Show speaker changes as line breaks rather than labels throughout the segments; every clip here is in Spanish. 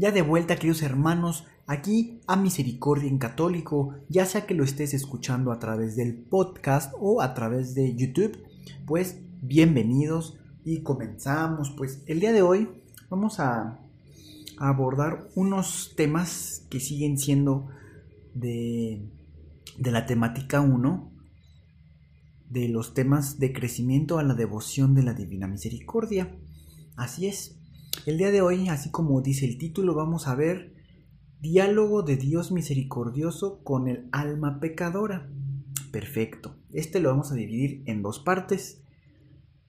Ya de vuelta, queridos hermanos, aquí a Misericordia en Católico, ya sea que lo estés escuchando a través del podcast o a través de YouTube, pues bienvenidos y comenzamos. Pues el día de hoy vamos a, abordar unos temas que siguen siendo de, de la temática 1 de los temas de crecimiento a la devoción de la Divina Misericordia. Así es. El día de hoy, así como dice el título, vamos a ver diálogo de Dios misericordioso con el alma pecadora. Perfecto. Este lo vamos a dividir en dos partes.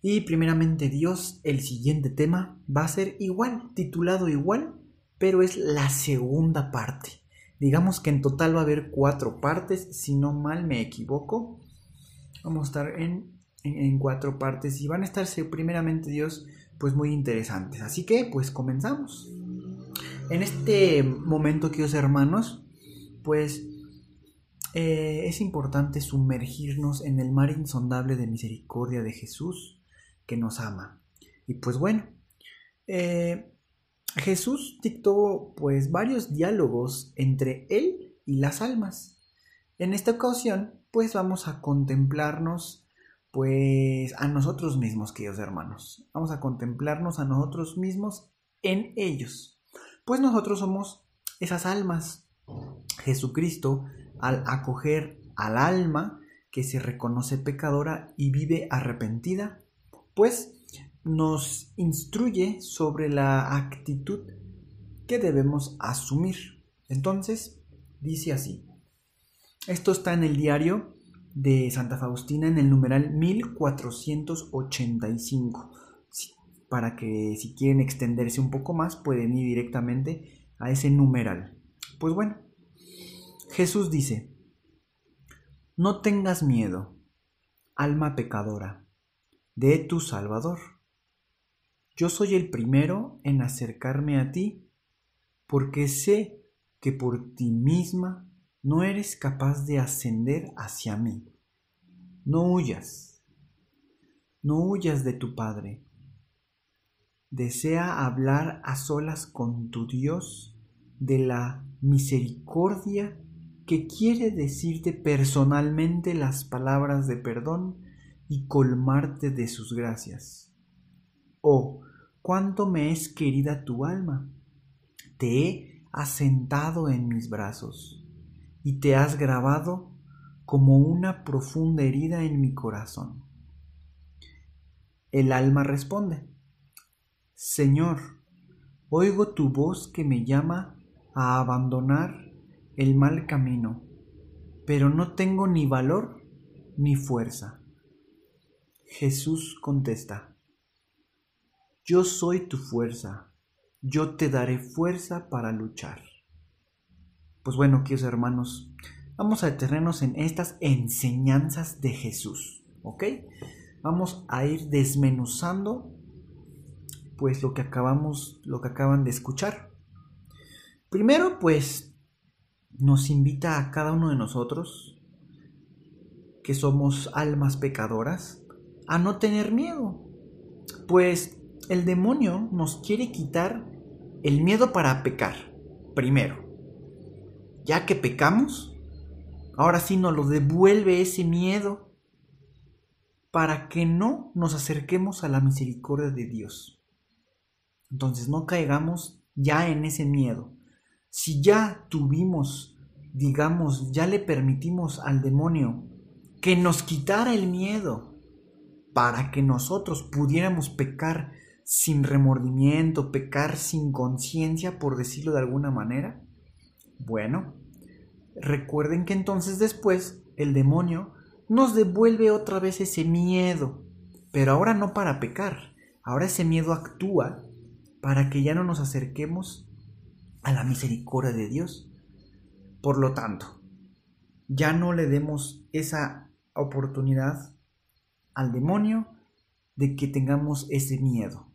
Y primeramente Dios, el siguiente tema va a ser igual, titulado igual, pero es la segunda parte. Digamos que en total va a haber cuatro partes, si no mal me equivoco. Vamos a estar en, en, cuatro partes y van a estar primeramente Dios pues muy interesantes. Así que pues comenzamos. En este momento, queridos hermanos, pues eh, es importante sumergirnos en el mar insondable de misericordia de Jesús que nos ama. Y pues bueno, eh, Jesús dictó pues varios diálogos entre él y las almas. En esta ocasión pues vamos a contemplarnos pues a nosotros mismos, queridos hermanos. Vamos a contemplarnos a nosotros mismos en ellos. Pues nosotros somos esas almas. Jesucristo, al acoger al alma que se reconoce pecadora y vive arrepentida, pues nos instruye sobre la actitud que debemos asumir. Entonces, dice así, esto está en el diario de Santa Faustina en el numeral 1485. Para que si quieren extenderse un poco más pueden ir directamente a ese numeral. Pues bueno, Jesús dice, no tengas miedo, alma pecadora, de tu Salvador. Yo soy el primero en acercarme a ti porque sé que por ti misma no eres capaz de ascender hacia mí. No huyas, no huyas de tu Padre. Desea hablar a solas con tu Dios de la misericordia que quiere decirte personalmente las palabras de perdón y colmarte de sus gracias. Oh, cuánto me es querida tu alma. Te he asentado en mis brazos y te has grabado como una profunda herida en mi corazón. El alma responde, Señor, oigo tu voz que me llama a abandonar el mal camino, pero no tengo ni valor ni fuerza. Jesús contesta, Yo soy tu fuerza, yo te daré fuerza para luchar. Pues bueno, queridos hermanos, vamos a detenernos en estas enseñanzas de Jesús, ¿ok? Vamos a ir desmenuzando pues lo que acabamos, lo que acaban de escuchar. Primero, pues nos invita a cada uno de nosotros que somos almas pecadoras a no tener miedo. Pues el demonio nos quiere quitar el miedo para pecar, primero ya que pecamos, ahora sí nos lo devuelve ese miedo para que no nos acerquemos a la misericordia de Dios. Entonces no caigamos ya en ese miedo. Si ya tuvimos, digamos, ya le permitimos al demonio que nos quitara el miedo para que nosotros pudiéramos pecar sin remordimiento, pecar sin conciencia, por decirlo de alguna manera, bueno, recuerden que entonces después el demonio nos devuelve otra vez ese miedo, pero ahora no para pecar, ahora ese miedo actúa para que ya no nos acerquemos a la misericordia de Dios. Por lo tanto, ya no le demos esa oportunidad al demonio de que tengamos ese miedo.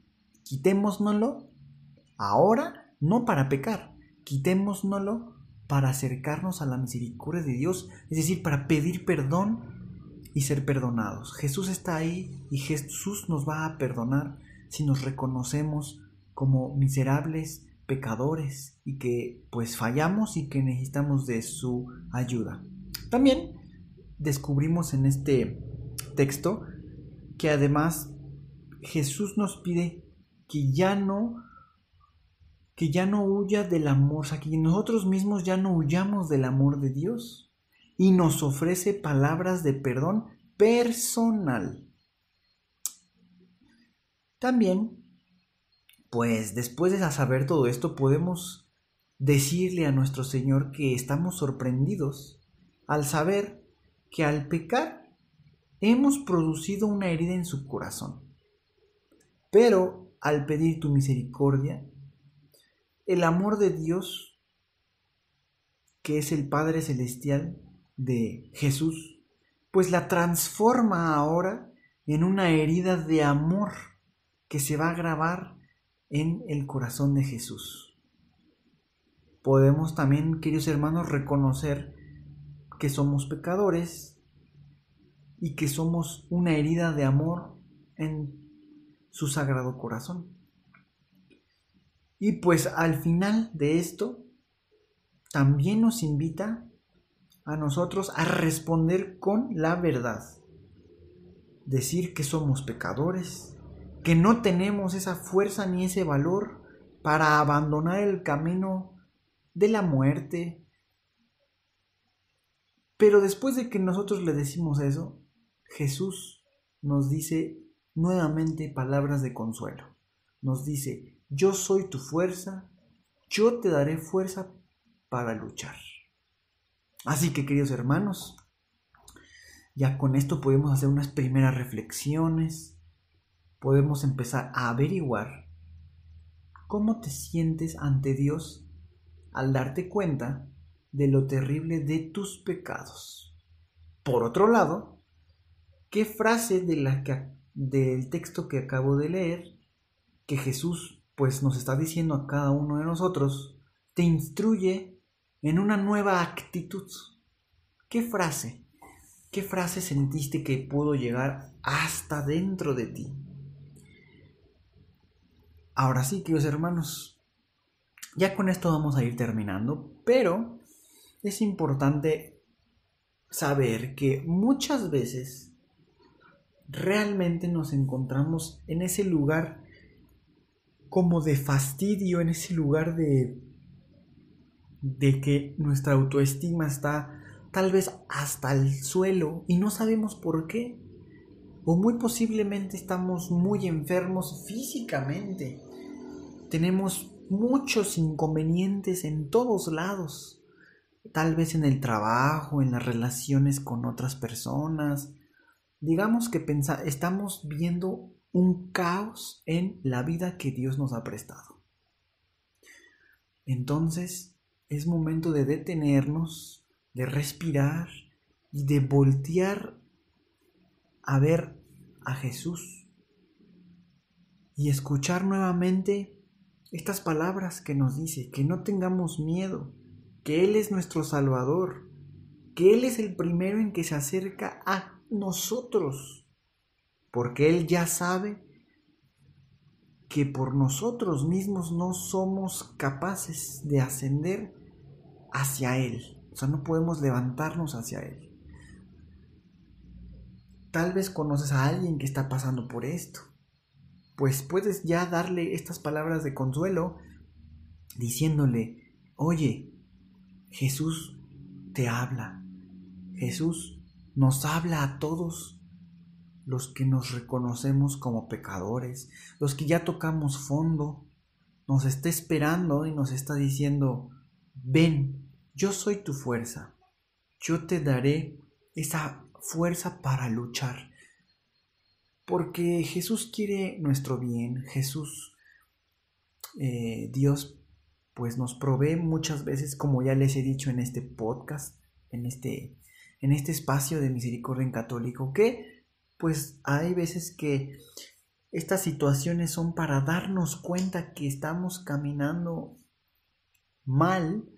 Quitémoslo ahora, no para pecar, quitémoslo para acercarnos a la misericordia de Dios, es decir, para pedir perdón y ser perdonados. Jesús está ahí y Jesús nos va a perdonar si nos reconocemos como miserables pecadores y que pues fallamos y que necesitamos de su ayuda. También descubrimos en este texto que además Jesús nos pide que ya no que ya no huya del amor, o sea, que nosotros mismos ya no huyamos del amor de Dios y nos ofrece palabras de perdón personal. También, pues después de saber todo esto, podemos decirle a nuestro Señor que estamos sorprendidos al saber que al pecar hemos producido una herida en su corazón. Pero al pedir tu misericordia, el amor de Dios, que es el Padre Celestial de Jesús, pues la transforma ahora en una herida de amor que se va a grabar en el corazón de Jesús. Podemos también, queridos hermanos, reconocer que somos pecadores y que somos una herida de amor en su sagrado corazón. Y pues al final de esto, también nos invita a nosotros a responder con la verdad. Decir que somos pecadores, que no tenemos esa fuerza ni ese valor para abandonar el camino de la muerte. Pero después de que nosotros le decimos eso, Jesús nos dice nuevamente palabras de consuelo. Nos dice, yo soy tu fuerza, yo te daré fuerza para luchar. Así que queridos hermanos, ya con esto podemos hacer unas primeras reflexiones, podemos empezar a averiguar cómo te sientes ante Dios al darte cuenta de lo terrible de tus pecados. Por otro lado, ¿qué frase de que del texto que acabo de leer, que Jesús pues nos está diciendo a cada uno de nosotros, te instruye en una nueva actitud. ¿Qué frase? ¿Qué frase sentiste que pudo llegar hasta dentro de ti? Ahora sí, queridos hermanos, ya con esto vamos a ir terminando, pero es importante saber que muchas veces realmente nos encontramos en ese lugar como de fastidio, en ese lugar de de que nuestra autoestima está tal vez hasta el suelo y no sabemos por qué. O muy posiblemente estamos muy enfermos físicamente. Tenemos muchos inconvenientes en todos lados. Tal vez en el trabajo, en las relaciones con otras personas, digamos que estamos viendo un caos en la vida que Dios nos ha prestado. Entonces es momento de detenernos, de respirar y de voltear a ver a Jesús y escuchar nuevamente estas palabras que nos dice, que no tengamos miedo, que Él es nuestro Salvador, que Él es el primero en que se acerca a nosotros, porque Él ya sabe que por nosotros mismos no somos capaces de ascender hacia Él. O sea, no podemos levantarnos hacia Él. Tal vez conoces a alguien que está pasando por esto. Pues puedes ya darle estas palabras de consuelo diciéndole, oye, Jesús te habla. Jesús nos habla a todos los que nos reconocemos como pecadores, los que ya tocamos fondo, nos está esperando y nos está diciendo, ven, yo soy tu fuerza, yo te daré esa fuerza para luchar. Porque Jesús quiere nuestro bien, Jesús, eh, Dios pues nos provee muchas veces, como ya les he dicho en este podcast, en este, en este espacio de misericordia en católico, que pues hay veces que estas situaciones son para darnos cuenta que estamos caminando mal,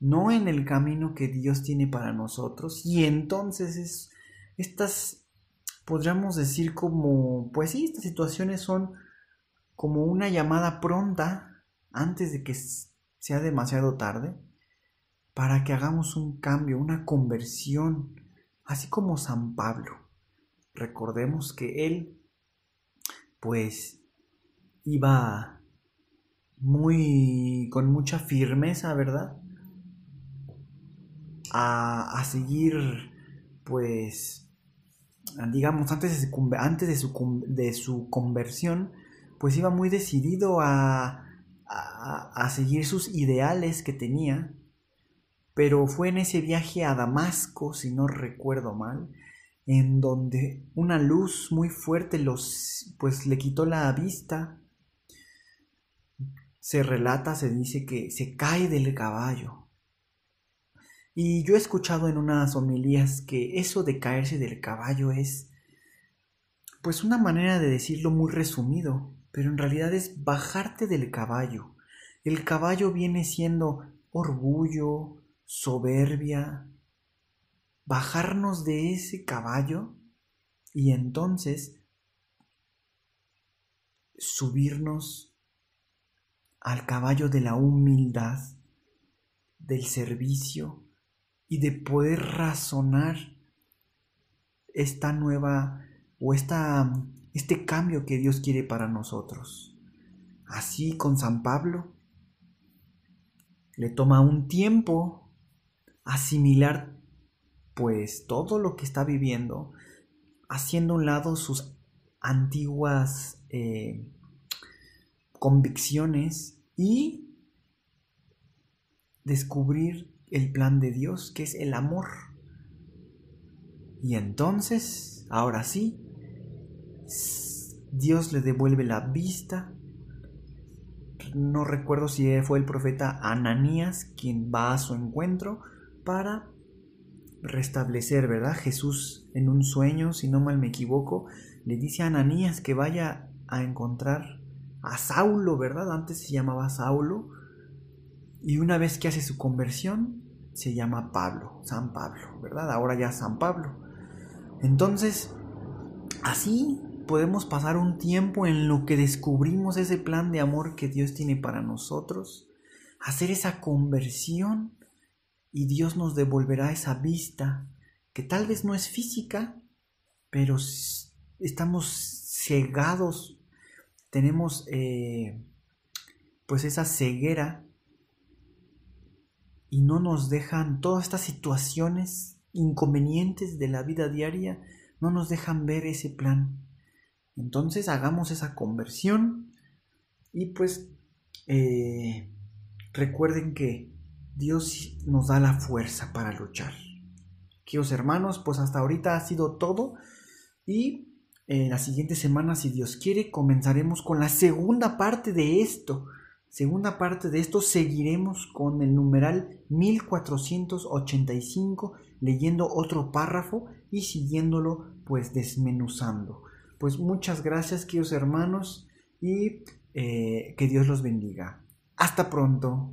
no en el camino que Dios tiene para nosotros, y entonces es, estas, podríamos decir como, pues sí, estas situaciones son como una llamada pronta antes de que sea demasiado tarde, para que hagamos un cambio, una conversión, así como San Pablo. Recordemos que él, pues, iba muy, con mucha firmeza, ¿verdad? A, a seguir, pues, digamos, antes de su, antes de su, de su conversión, pues iba muy decidido a, a, seguir sus ideales que tenía, pero fue en ese viaje a Damasco, si no recuerdo mal, en donde una luz muy fuerte los pues le quitó la vista. Se relata, se dice que se cae del caballo. Y yo he escuchado en unas homilías que eso de caerse del caballo es pues una manera de decirlo muy resumido pero en realidad es bajarte del caballo. El caballo viene siendo orgullo, soberbia, bajarnos de ese caballo y entonces subirnos al caballo de la humildad, del servicio y de poder razonar esta nueva o esta este cambio que Dios quiere para nosotros. Así con San Pablo, le toma un tiempo asimilar pues todo lo que está viviendo, haciendo a un lado sus antiguas eh, convicciones y descubrir el plan de Dios, que es el amor. Y entonces, ahora sí, Dios le devuelve la vista. No recuerdo si fue el profeta Ananías quien va a su encuentro para restablecer, ¿verdad? Jesús en un sueño, si no mal me equivoco, le dice a Ananías que vaya a encontrar a Saulo, ¿verdad? Antes se llamaba Saulo. Y una vez que hace su conversión, se llama Pablo, San Pablo, ¿verdad? Ahora ya San Pablo. Entonces, así podemos pasar un tiempo en lo que descubrimos ese plan de amor que Dios tiene para nosotros, hacer esa conversión y Dios nos devolverá esa vista que tal vez no es física, pero estamos cegados, tenemos eh, pues esa ceguera y no nos dejan todas estas situaciones inconvenientes de la vida diaria, no nos dejan ver ese plan. Entonces hagamos esa conversión y pues eh, recuerden que Dios nos da la fuerza para luchar. Queridos hermanos, pues hasta ahorita ha sido todo y en la siguiente semana, si Dios quiere, comenzaremos con la segunda parte de esto. Segunda parte de esto seguiremos con el numeral 1485, leyendo otro párrafo y siguiéndolo pues desmenuzando. Pues muchas gracias, queridos hermanos, y eh, que Dios los bendiga. Hasta pronto.